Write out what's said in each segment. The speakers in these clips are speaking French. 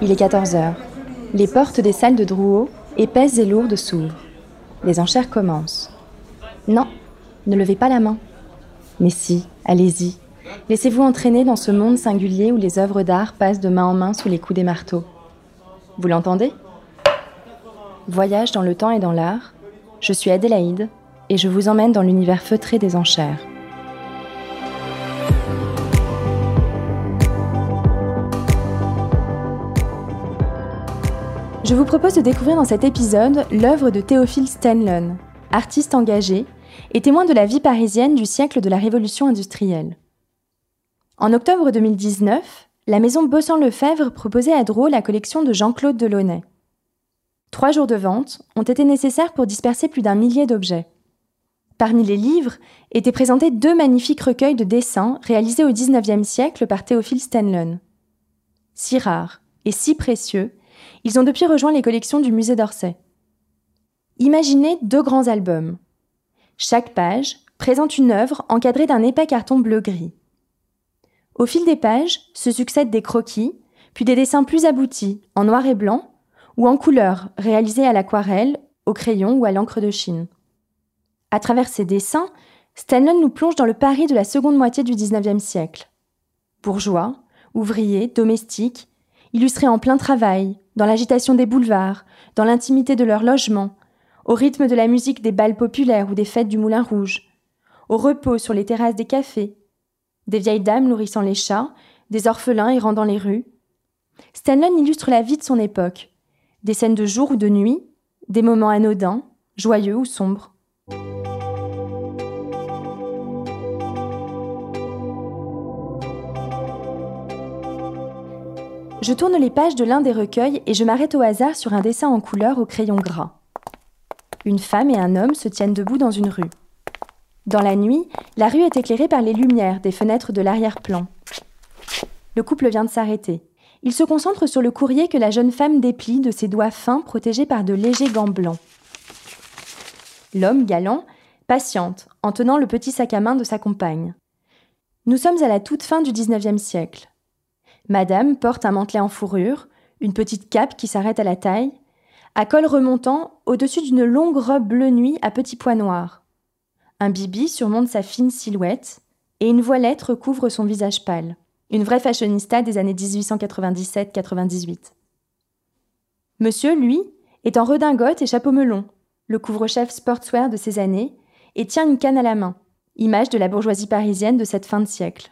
Il est 14 heures. Les portes des salles de Drouot, épaisses et lourdes, s'ouvrent. Les enchères commencent. Non, ne levez pas la main. Mais si, allez-y. Laissez-vous entraîner dans ce monde singulier où les œuvres d'art passent de main en main sous les coups des marteaux. Vous l'entendez? Voyage dans le temps et dans l'art. Je suis Adélaïde et je vous emmène dans l'univers feutré des enchères. Je vous propose de découvrir dans cet épisode l'œuvre de Théophile Stenlon, artiste engagé et témoin de la vie parisienne du siècle de la Révolution industrielle. En octobre 2019, la maison Bossan-Lefebvre proposait à Drôle la collection de Jean-Claude Delaunay. Trois jours de vente ont été nécessaires pour disperser plus d'un millier d'objets. Parmi les livres étaient présentés deux magnifiques recueils de dessins réalisés au XIXe siècle par Théophile Stenlon. Si rares et si précieux, ils ont depuis rejoint les collections du musée d'Orsay. Imaginez deux grands albums. Chaque page présente une œuvre encadrée d'un épais carton bleu-gris. Au fil des pages se succèdent des croquis, puis des dessins plus aboutis, en noir et blanc, ou en couleur, réalisés à l'aquarelle, au crayon ou à l'encre de Chine. À travers ces dessins, Stanley nous plonge dans le Paris de la seconde moitié du XIXe siècle. Bourgeois, ouvriers, domestiques, illustrés en plein travail, dans l'agitation des boulevards, dans l'intimité de leur logement, au rythme de la musique des balles populaires ou des fêtes du Moulin Rouge, au repos sur les terrasses des cafés, des vieilles dames nourrissant les chats, des orphelins errant dans les rues. Stanlon illustre la vie de son époque, des scènes de jour ou de nuit, des moments anodins, joyeux ou sombres. Je tourne les pages de l'un des recueils et je m'arrête au hasard sur un dessin en couleur au crayon gras. Une femme et un homme se tiennent debout dans une rue. Dans la nuit, la rue est éclairée par les lumières des fenêtres de l'arrière-plan. Le couple vient de s'arrêter. Il se concentre sur le courrier que la jeune femme déplie de ses doigts fins protégés par de légers gants blancs. L'homme, galant, patiente en tenant le petit sac à main de sa compagne. Nous sommes à la toute fin du XIXe siècle. Madame porte un mantelet en fourrure, une petite cape qui s'arrête à la taille, à col remontant au-dessus d'une longue robe bleu nuit à petits pois noirs. Un bibi surmonte sa fine silhouette et une voilette recouvre son visage pâle. Une vraie fashionista des années 1897-98. Monsieur, lui, est en redingote et chapeau melon, le couvre-chef sportswear de ses années, et tient une canne à la main, image de la bourgeoisie parisienne de cette fin de siècle.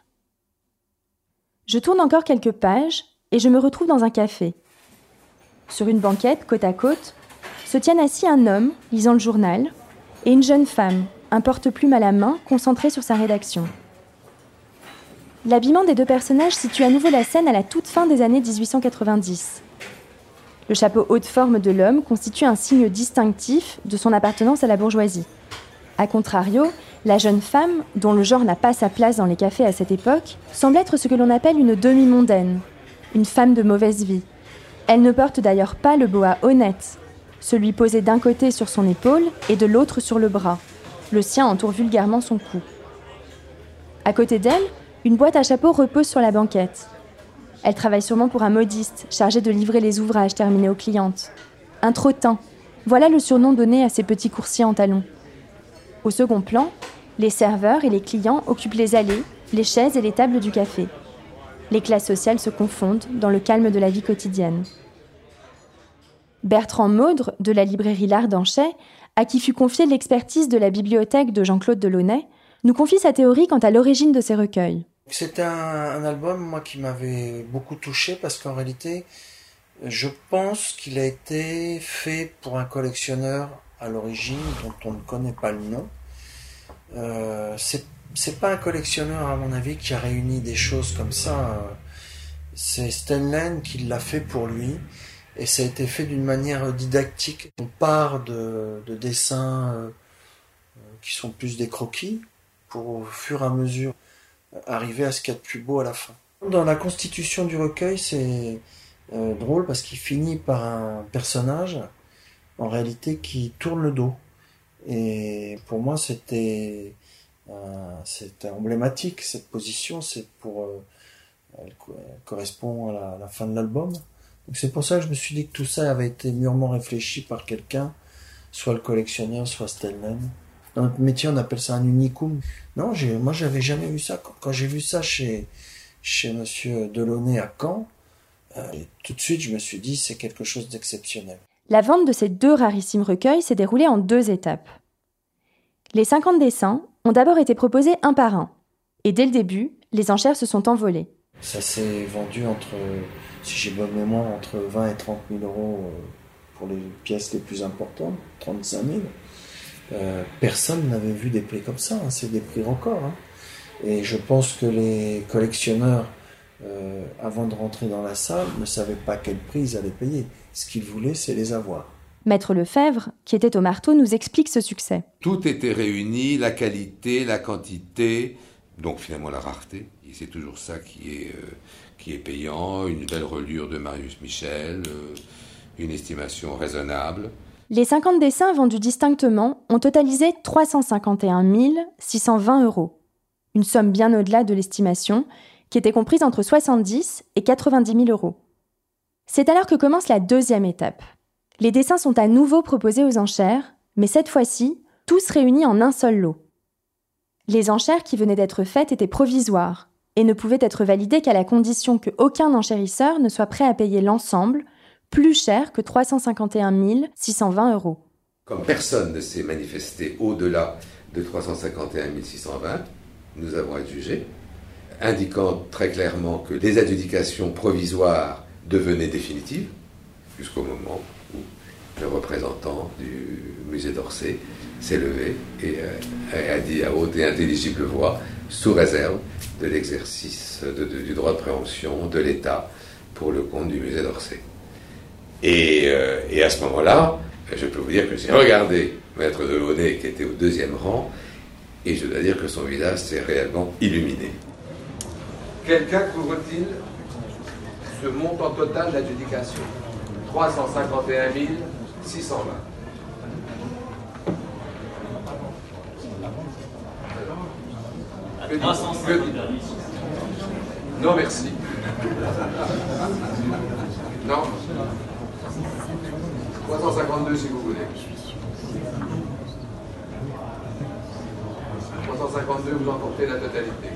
Je tourne encore quelques pages et je me retrouve dans un café. Sur une banquette, côte à côte, se tiennent assis un homme lisant le journal et une jeune femme un porte-plume à la main, concentré sur sa rédaction. L'habillement des deux personnages situe à nouveau la scène à la toute fin des années 1890. Le chapeau haute forme de l'homme constitue un signe distinctif de son appartenance à la bourgeoisie. A contrario, la jeune femme, dont le genre n'a pas sa place dans les cafés à cette époque, semble être ce que l'on appelle une demi-mondaine, une femme de mauvaise vie. Elle ne porte d'ailleurs pas le boa honnête, celui posé d'un côté sur son épaule et de l'autre sur le bras, le sien entoure vulgairement son cou. À côté d'elle, une boîte à chapeau repose sur la banquette. Elle travaille sûrement pour un modiste, chargé de livrer les ouvrages terminés aux clientes. Un trottin, voilà le surnom donné à ces petits coursiers en talons. Au second plan, les serveurs et les clients occupent les allées, les chaises et les tables du café. Les classes sociales se confondent dans le calme de la vie quotidienne. Bertrand Maudre, de la librairie L'Art d'Anchet, à qui fut confiée l'expertise de la bibliothèque de Jean-Claude Delaunay, nous confie sa théorie quant à l'origine de ces recueils. C'était un, album, moi, qui m'avait beaucoup touché parce qu'en réalité, je pense qu'il a été fait pour un collectionneur à l'origine dont on ne connaît pas le nom. Euh, c'est pas un collectionneur, à mon avis, qui a réuni des choses comme ça. C'est Stenlen qui l'a fait pour lui et ça a été fait d'une manière didactique. On part de, dessins euh, qui sont plus des croquis pour au fur et à mesure arriver à ce qu'il y a de plus beau à la fin. Dans la constitution du recueil, c'est euh, drôle parce qu'il finit par un personnage en réalité qui tourne le dos. Et pour moi, c'était c'est emblématique cette position, c'est pour elle, correspond à la, fin de l'album. Donc c'est pour ça que je me suis dit que tout ça avait été mûrement réfléchi par quelqu'un, soit le collectionneur, soit Stellman. Dans notre métier, on appelle ça un unicum. Non, moi, j'avais jamais vu ça. Quand j'ai vu ça chez, chez Monsieur Delaunay à Caen, euh, tout de suite, je me suis dit, c'est quelque chose d'exceptionnel. La vente de ces deux rarissimes recueils s'est déroulée en deux étapes. Les 50 dessins ont d'abord été proposés un par un, et dès le début, les enchères se sont envolées. Ça s'est vendu entre, si j'ai bonne mémoire, entre 20 et 30 000 euros euh, pour les pièces les plus importantes, 35 000. Euh, personne n'avait vu des prix comme ça, hein. c'est des prix records. Hein. Et je pense que les collectionneurs, euh, avant de rentrer dans la salle, ne savaient pas quel prix ils allaient payer. Ce qu'ils voulaient, c'est les avoir. Maître Lefebvre, qui était au marteau, nous explique ce succès. Tout était réuni, la qualité, la quantité, donc finalement la rareté. C'est toujours ça qui est, euh, qui est payant, une belle relure de Marius Michel, une estimation raisonnable. Les 50 dessins vendus distinctement ont totalisé 351 620 euros, une somme bien au-delà de l'estimation, qui était comprise entre 70 et 90 000 euros. C'est alors que commence la deuxième étape. Les dessins sont à nouveau proposés aux enchères, mais cette fois-ci, tous réunis en un seul lot. Les enchères qui venaient d'être faites étaient provisoires et ne pouvaient être validées qu'à la condition qu'aucun enchérisseur ne soit prêt à payer l'ensemble plus cher que 351 620 euros. Comme personne ne s'est manifesté au-delà de 351 620, nous avons adjugé, indiquant très clairement que les adjudications provisoires devenaient définitives, jusqu'au moment où le représentant du musée d'Orsay s'est levé et euh, a dit à haute et intelligible voix, sous réserve de l'exercice du droit de préemption de l'État pour le compte du musée d'Orsay. Euh, et, à ce moment-là, je peux vous dire que j'ai regardé Maître Delaunay qui était au deuxième rang, et je dois dire que son visage s'est réellement illuminé. Quelqu'un couvre-t-il ce montant total d'adjudication? 351 620. Non, merci. Non? 352 si vous voulez. 352, vous emportez la totalité.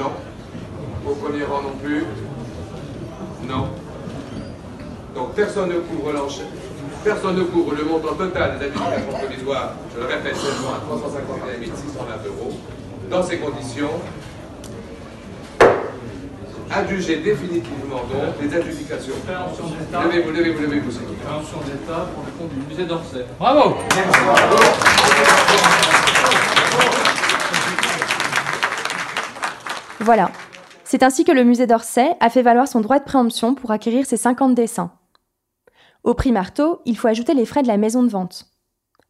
Non. Au premier rang non plus. Non. Donc personne ne couvre l'enchère. Personne ne couvre le montant total des adjudications provisoires, je le répète seulement à 351 620 euros. Dans ces conditions, adjuger définitivement donc les adjudications. Levez-vous, levez-vous, levez-vous. Préemption d'État pour le compte du musée d'Orsay. Bravo Voilà. C'est ainsi que le musée d'Orsay a fait valoir son droit de préemption pour acquérir ses 50 dessins. Au prix marteau, il faut ajouter les frais de la maison de vente.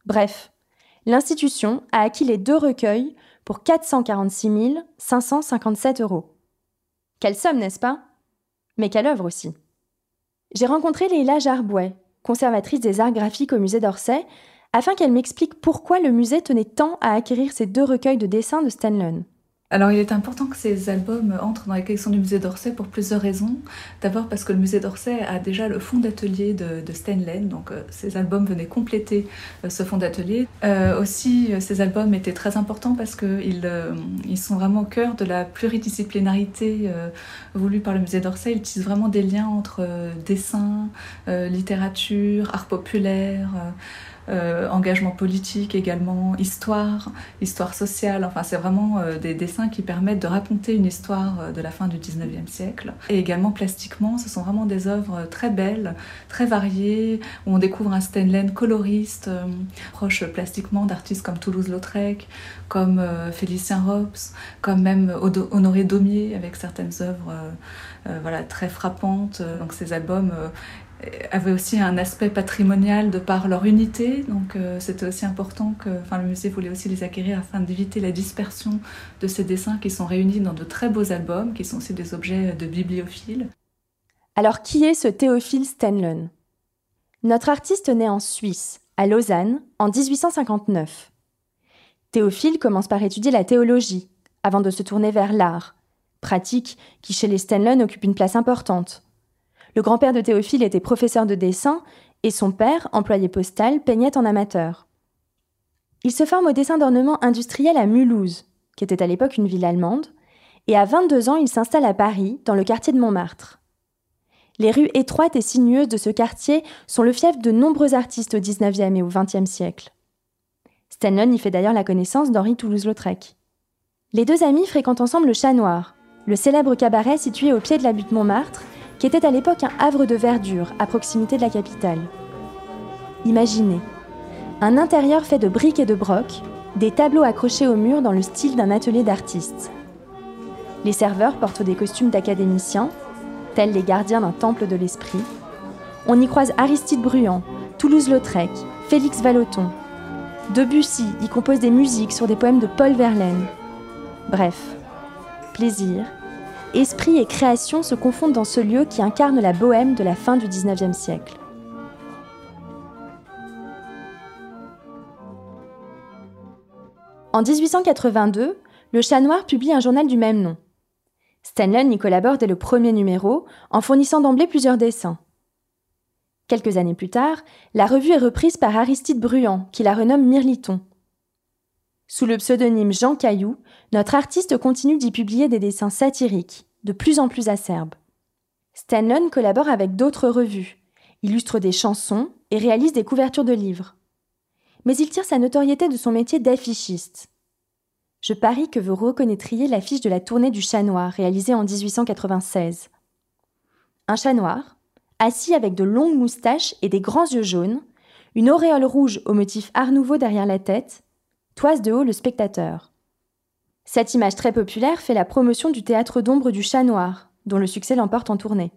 Bref, l'institution a acquis les deux recueils pour 446 557 euros. Quelle somme, n'est-ce pas? Mais quelle œuvre aussi J'ai rencontré Leila Jarbouet, conservatrice des arts graphiques au musée d'Orsay, afin qu'elle m'explique pourquoi le musée tenait tant à acquérir ces deux recueils de dessins de Stanlon. Alors il est important que ces albums entrent dans la collection du musée d'Orsay pour plusieurs raisons. D'abord parce que le musée d'Orsay a déjà le fonds d'atelier de, de donc euh, ces albums venaient compléter euh, ce fonds d'atelier. Euh, aussi, ces albums étaient très importants parce qu'ils ils sont vraiment au cœur de la pluridisciplinarité voulue par le musée d'Orsay. Ils tissent vraiment des liens entre dessin, littérature, art populaire. Euh, engagement politique également, histoire, histoire sociale. Enfin, c'est vraiment euh, des dessins qui permettent de raconter une histoire euh, de la fin du 19e siècle. Et également plastiquement, ce sont vraiment des œuvres très belles, très variées, où on découvre un Stenlen coloriste, proche plastiquement d'artistes comme Toulouse-Lautrec, comme Félicien Rops, comme même Honoré Daumier, avec certaines œuvres voilà, très frappantes. Donc ces albums avaient aussi un aspect patrimonial de par leur unité. Donc euh, c'était aussi important que le musée voulait aussi les acquérir afin d'éviter la dispersion de ces dessins qui sont réunis dans de très beaux albums, qui sont aussi des objets de bibliophiles. Alors qui est ce Théophile Stenlon Notre artiste naît en Suisse, à Lausanne, en 1859. Théophile commence par étudier la théologie, avant de se tourner vers l'art, pratique qui chez les Stenlon occupe une place importante. Le grand-père de Théophile était professeur de dessin et son père, employé postal, peignait en amateur. Il se forme au dessin d'ornement industriel à Mulhouse, qui était à l'époque une ville allemande, et à 22 ans, il s'installe à Paris, dans le quartier de Montmartre. Les rues étroites et sinueuses de ce quartier sont le fief de nombreux artistes au XIXe et au XXe siècle. Stanlon y fait d'ailleurs la connaissance d'Henri Toulouse-Lautrec. Les deux amis fréquentent ensemble le Chat Noir, le célèbre cabaret situé au pied de la butte Montmartre, qui était à l'époque un havre de verdure à proximité de la capitale. Imaginez, un intérieur fait de briques et de brocs, des tableaux accrochés au mur dans le style d'un atelier d'artistes. Les serveurs portent des costumes d'académiciens, tels les gardiens d'un temple de l'esprit. On y croise Aristide Bruand, Toulouse-Lautrec, Félix Vallotton. Debussy y compose des musiques sur des poèmes de Paul Verlaine. Bref, plaisir, esprit et création se confondent dans ce lieu qui incarne la bohème de la fin du XIXe siècle. En 1882, le Chat Noir publie un journal du même nom. Stanlon y collabore dès le premier numéro, en fournissant d'emblée plusieurs dessins. Quelques années plus tard, la revue est reprise par Aristide Bruand, qui la renomme Mirliton. Sous le pseudonyme Jean Caillou, notre artiste continue d'y publier des dessins satiriques, de plus en plus acerbes. Stanlon collabore avec d'autres revues, illustre des chansons et réalise des couvertures de livres. Mais il tire sa notoriété de son métier d'affichiste. Je parie que vous reconnaîtriez l'affiche de la tournée du chat noir réalisée en 1896. Un chat noir, assis avec de longues moustaches et des grands yeux jaunes, une auréole rouge au motif art nouveau derrière la tête, de haut le spectateur. Cette image très populaire fait la promotion du théâtre d'ombre du Chat Noir, dont le succès l'emporte en tournée.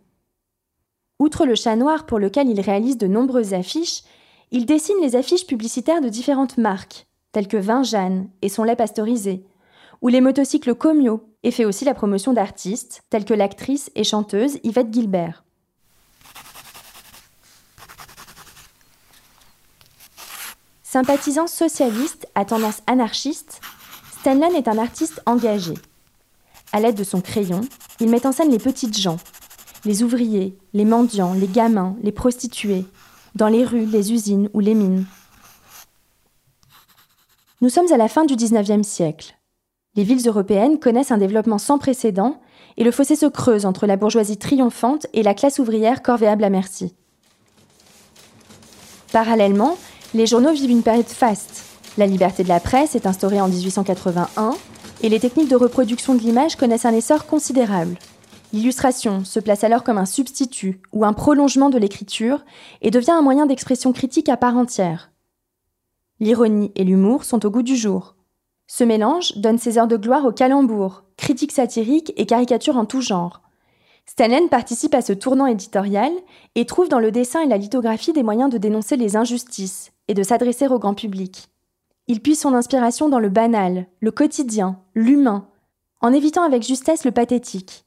Outre le Chat Noir pour lequel il réalise de nombreuses affiches, il dessine les affiches publicitaires de différentes marques, telles que Vin Jeanne et son lait pasteurisé, ou les motocycles Comio, et fait aussi la promotion d'artistes, tels que l'actrice et chanteuse Yvette Gilbert. Sympathisant socialiste à tendance anarchiste, Stanlon est un artiste engagé. À l'aide de son crayon, il met en scène les petites gens, les ouvriers, les mendiants, les gamins, les prostituées, dans les rues, les usines ou les mines. Nous sommes à la fin du XIXe siècle. Les villes européennes connaissent un développement sans précédent et le fossé se creuse entre la bourgeoisie triomphante et la classe ouvrière corvéable à merci. Parallèlement, les journaux vivent une période faste. La liberté de la presse est instaurée en 1881 et les techniques de reproduction de l'image connaissent un essor considérable. L'illustration se place alors comme un substitut ou un prolongement de l'écriture et devient un moyen d'expression critique à part entière. L'ironie et l'humour sont au goût du jour. Ce mélange donne ses heures de gloire au calembour, critiques satiriques et caricatures en tout genre. Stanley participe à ce tournant éditorial et trouve dans le dessin et la lithographie des moyens de dénoncer les injustices, et de s'adresser au grand public. Il puise son inspiration dans le banal, le quotidien, l'humain, en évitant avec justesse le pathétique.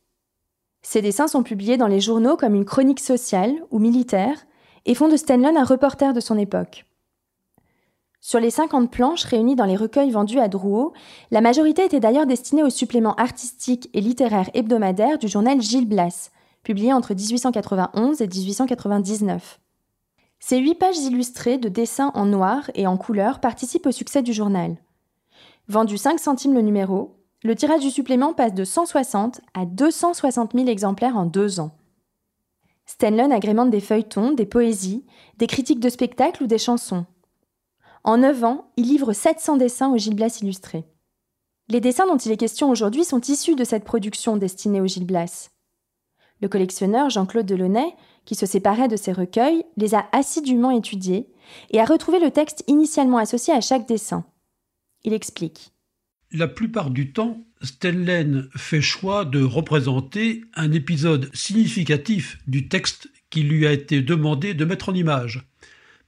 Ses dessins sont publiés dans les journaux comme une chronique sociale ou militaire et font de Stanlon un reporter de son époque. Sur les 50 planches réunies dans les recueils vendus à Drouot, la majorité était d'ailleurs destinée aux suppléments artistiques et littéraires hebdomadaires du journal Gilles Blas, publié entre 1891 et 1899. Ces huit pages illustrées de dessins en noir et en couleur participent au succès du journal. Vendu 5 centimes le numéro, le tirage du supplément passe de 160 à 260 000 exemplaires en deux ans. Stanlon agrémente des feuilletons, des poésies, des critiques de spectacles ou des chansons. En neuf ans, il livre 700 dessins au Gil Blas illustré. Les dessins dont il est question aujourd'hui sont issus de cette production destinée au Gil Blas. Le collectionneur Jean-Claude Delaunay qui se séparait de ces recueils, les a assidûment étudiés et a retrouvé le texte initialement associé à chaque dessin. Il explique. La plupart du temps, Stenlen fait choix de représenter un épisode significatif du texte qui lui a été demandé de mettre en image.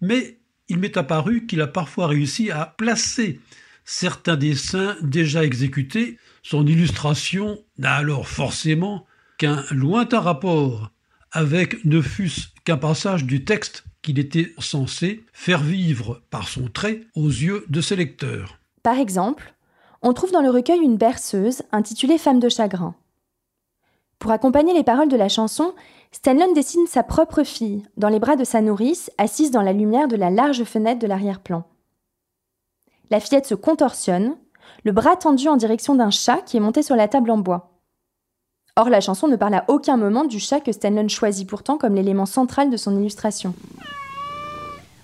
Mais il m'est apparu qu'il a parfois réussi à placer certains dessins déjà exécutés. Son illustration n'a alors forcément qu'un lointain rapport avec ne fût-ce qu'un passage du texte qu'il était censé faire vivre par son trait aux yeux de ses lecteurs. Par exemple, on trouve dans le recueil une berceuse intitulée Femme de chagrin. Pour accompagner les paroles de la chanson, Stanlon dessine sa propre fille dans les bras de sa nourrice, assise dans la lumière de la large fenêtre de l'arrière-plan. La fillette se contorsionne, le bras tendu en direction d'un chat qui est monté sur la table en bois. Or, la chanson ne parle à aucun moment du chat que Stanlon choisit pourtant comme l'élément central de son illustration.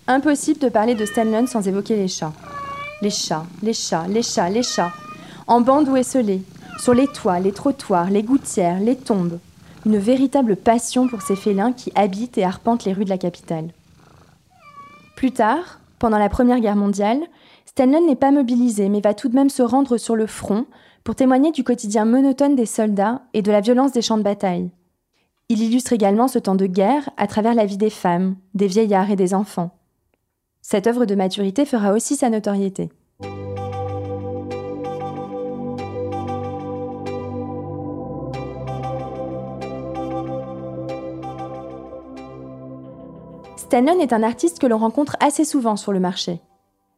Impossible de parler de Stanlon sans évoquer les chats. Les chats, les chats, les chats, les chats, en bande ou esselés, sur les toits, les trottoirs, les gouttières, les tombes. Une véritable passion pour ces félins qui habitent et arpentent les rues de la capitale. Plus tard, pendant la Première Guerre mondiale, Stanlon n'est pas mobilisé mais va tout de même se rendre sur le front pour témoigner du quotidien monotone des soldats et de la violence des champs de bataille. Il illustre également ce temps de guerre à travers la vie des femmes, des vieillards et des enfants. Cette œuvre de maturité fera aussi sa notoriété. Stanlon est un artiste que l'on rencontre assez souvent sur le marché.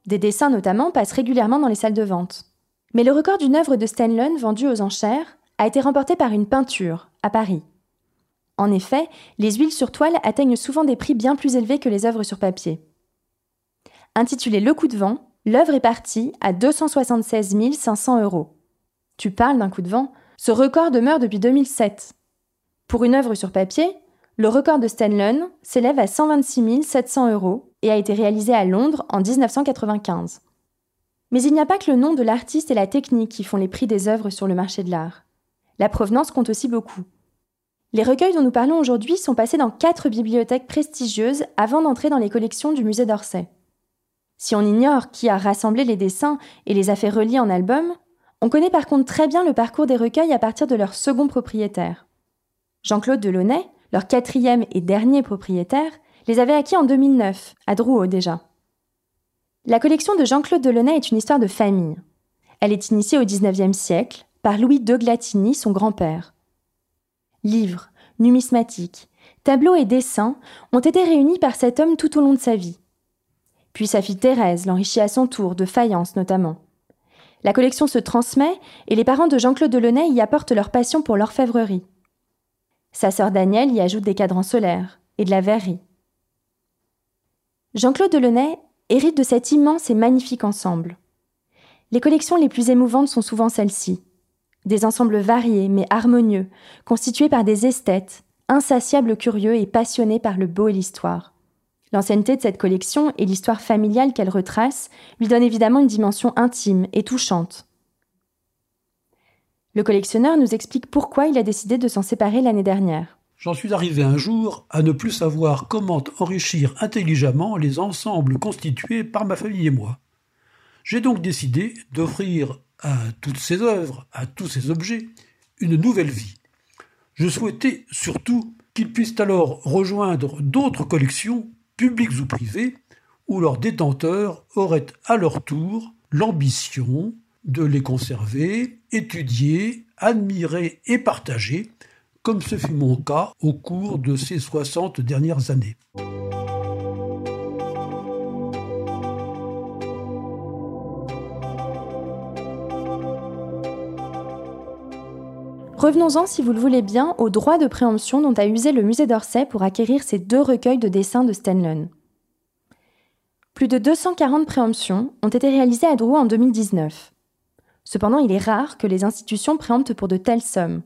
Des dessins notamment passent régulièrement dans les salles de vente. Mais le record d'une œuvre de Stanlon vendue aux enchères a été remporté par une peinture, à Paris. En effet, les huiles sur toile atteignent souvent des prix bien plus élevés que les œuvres sur papier. Intitulée Le coup de vent, l'œuvre est partie à 276 500 euros. Tu parles d'un coup de vent Ce record demeure depuis 2007. Pour une œuvre sur papier, le record de Stanlon s'élève à 126 700 euros et a été réalisé à Londres en 1995. Mais il n'y a pas que le nom de l'artiste et la technique qui font les prix des œuvres sur le marché de l'art. La provenance compte aussi beaucoup. Les recueils dont nous parlons aujourd'hui sont passés dans quatre bibliothèques prestigieuses avant d'entrer dans les collections du musée d'Orsay. Si on ignore qui a rassemblé les dessins et les a fait relier en album, on connaît par contre très bien le parcours des recueils à partir de leur second propriétaire. Jean-Claude Delaunay, leur quatrième et dernier propriétaire, les avait acquis en 2009, à Drouot déjà. La collection de Jean-Claude Delaunay est une histoire de famille. Elle est initiée au XIXe siècle par Louis de Glatini, son grand-père. Livres, numismatiques, tableaux et dessins ont été réunis par cet homme tout au long de sa vie. Puis sa fille Thérèse l'enrichit à son tour, de faïence notamment. La collection se transmet et les parents de Jean-Claude Delaunay y apportent leur passion pour l'orfèvrerie. Sa sœur Danielle y ajoute des cadrans solaires et de la verrerie. Jean-Claude Delaunay hérite de cet immense et magnifique ensemble. Les collections les plus émouvantes sont souvent celles-ci. Des ensembles variés mais harmonieux, constitués par des esthètes, insatiables curieux et passionnés par le beau et l'histoire. L'ancienneté de cette collection et l'histoire familiale qu'elle retrace lui donnent évidemment une dimension intime et touchante. Le collectionneur nous explique pourquoi il a décidé de s'en séparer l'année dernière. J'en suis arrivé un jour à ne plus savoir comment enrichir intelligemment les ensembles constitués par ma famille et moi. J'ai donc décidé d'offrir à toutes ces œuvres, à tous ces objets, une nouvelle vie. Je souhaitais surtout qu'ils puissent alors rejoindre d'autres collections publics ou privés, où leurs détenteurs auraient à leur tour l'ambition de les conserver, étudier, admirer et partager, comme ce fut mon cas au cours de ces 60 dernières années. Revenons-en, si vous le voulez bien, au droit de préemption dont a usé le musée d'Orsay pour acquérir ces deux recueils de dessins de Stanlon. Plus de 240 préemptions ont été réalisées à Drouot en 2019. Cependant, il est rare que les institutions préemptent pour de telles sommes.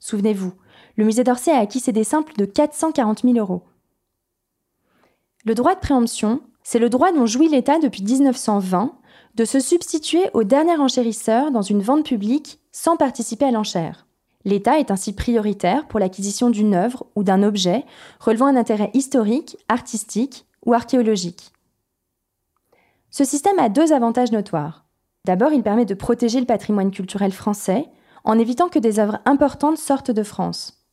Souvenez-vous, le musée d'Orsay a acquis ces dessins plus de 440 000 euros. Le droit de préemption, c'est le droit dont jouit l'État depuis 1920 de se substituer au dernier enchérisseur dans une vente publique sans participer à l'enchère. L'État est ainsi prioritaire pour l'acquisition d'une œuvre ou d'un objet relevant un intérêt historique, artistique ou archéologique. Ce système a deux avantages notoires. D'abord, il permet de protéger le patrimoine culturel français en évitant que des œuvres importantes sortent de France.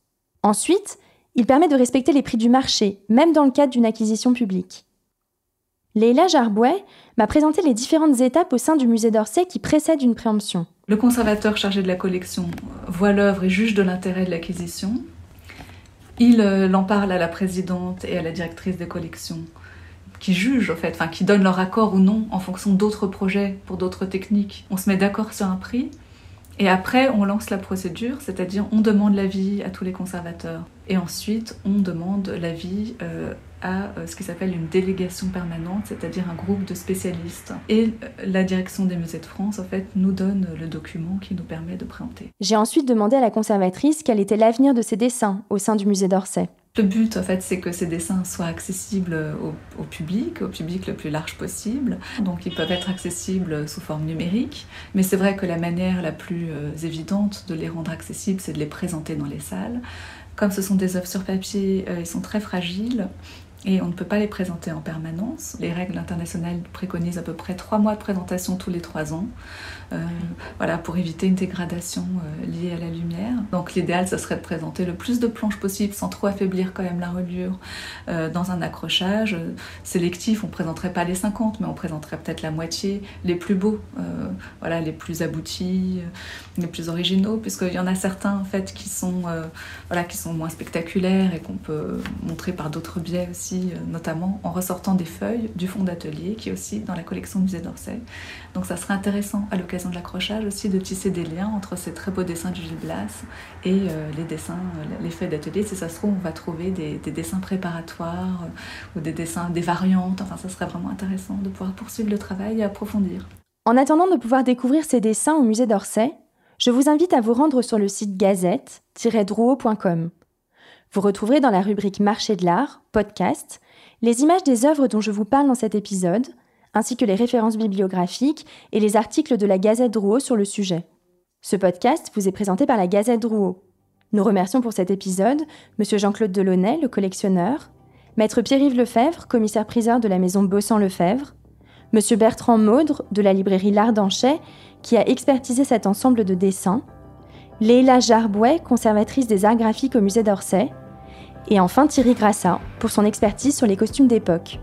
Ensuite, il permet de respecter les prix du marché, même dans le cadre d'une acquisition publique. Léla Jarbouet m'a présenté les différentes étapes au sein du musée d'Orsay qui précèdent une préemption. Le conservateur chargé de la collection voit l'œuvre et juge de l'intérêt de l'acquisition. Il euh, l'en parle à la présidente et à la directrice de collection qui jugent, en fait, enfin, qui donnent leur accord ou non en fonction d'autres projets pour d'autres techniques. On se met d'accord sur un prix. Et après, on lance la procédure, c'est-à-dire on demande l'avis à tous les conservateurs. Et ensuite, on demande l'avis euh, à euh, ce qui s'appelle une délégation permanente, c'est-à-dire un groupe de spécialistes. Et euh, la direction des musées de France, en fait, nous donne le document qui nous permet de présenter. J'ai ensuite demandé à la conservatrice quel était l'avenir de ces dessins au sein du musée d'Orsay. Le but, en fait, c'est que ces dessins soient accessibles au, public, au public le plus large possible. Donc, ils peuvent être accessibles sous forme numérique. Mais c'est vrai que la manière la plus euh, évidente de les rendre accessibles, c'est de les présenter dans les salles. Comme ce sont des œuvres sur papier, ils sont très fragiles et on ne peut pas les présenter en permanence. Les règles internationales préconisent à peu près trois mois de présentation tous les trois ans, euh, voilà, pour éviter une dégradation euh, liée à la lumière. Donc l'idéal, ce serait de présenter le plus de planches possible sans trop affaiblir quand même la reliure euh, dans un accrochage sélectif. On ne présenterait pas les 50, mais on présenterait peut-être la moitié, les plus beaux, voilà, les plus aboutis, les plus originaux, puisqu'il y en a certains en fait qui sont, voilà, qui sont moins spectaculaires et qu'on peut montrer par d'autres biais aussi euh, notamment en ressortant des feuilles du fond d'atelier qui est aussi dans la collection musée d'Orsay. Donc ça serait intéressant à l'occasion de l'accrochage aussi de tisser des liens entre ces très beaux dessins de Gilles Blas et euh, les dessins, euh, les feuilles d'atelier. Si ça se trouve, on va trouver des, dessins préparatoires ou des dessins, des variantes. Enfin, ça serait vraiment intéressant de pouvoir poursuivre le travail et approfondir. En attendant de pouvoir découvrir ces dessins au musée d'Orsay, je vous invite à vous rendre sur le site gazette-drouot.com. Vous retrouverez dans la rubrique Marché de l'art, podcast, les images des œuvres dont je vous parle dans cet épisode, ainsi que les références bibliographiques et les articles de la Gazette Drouot sur le sujet. Ce podcast vous est présenté par la Gazette Drouot. Nous remercions pour cet épisode M. Jean-Claude Delaunay, le collectionneur, Maître Pierre-Yves Lefebvre, commissaire-priseur de la maison Bossan-Lefebvre, M. Bertrand Maudre, de la librairie L'Ardanchet, qui a expertisé cet ensemble de dessins, Léla Jarbouet, conservatrice des arts graphiques au musée d'Orsay, et enfin Thierry Grassa pour son expertise sur les costumes d'époque.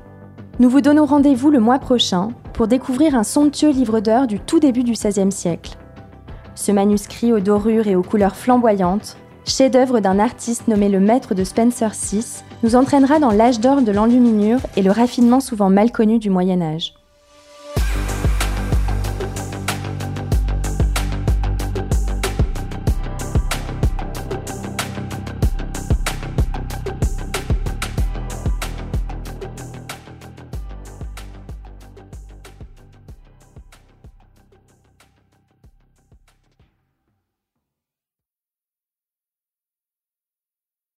Nous vous donnons rendez-vous le mois prochain pour découvrir un somptueux livre d'heures du tout début du XVIe siècle. Ce manuscrit aux dorures et aux couleurs flamboyantes, chef-d'œuvre d'un artiste nommé le maître de Spencer VI, nous entraînera dans l'âge d'or de l'enluminure et le raffinement souvent mal connu du Moyen Âge.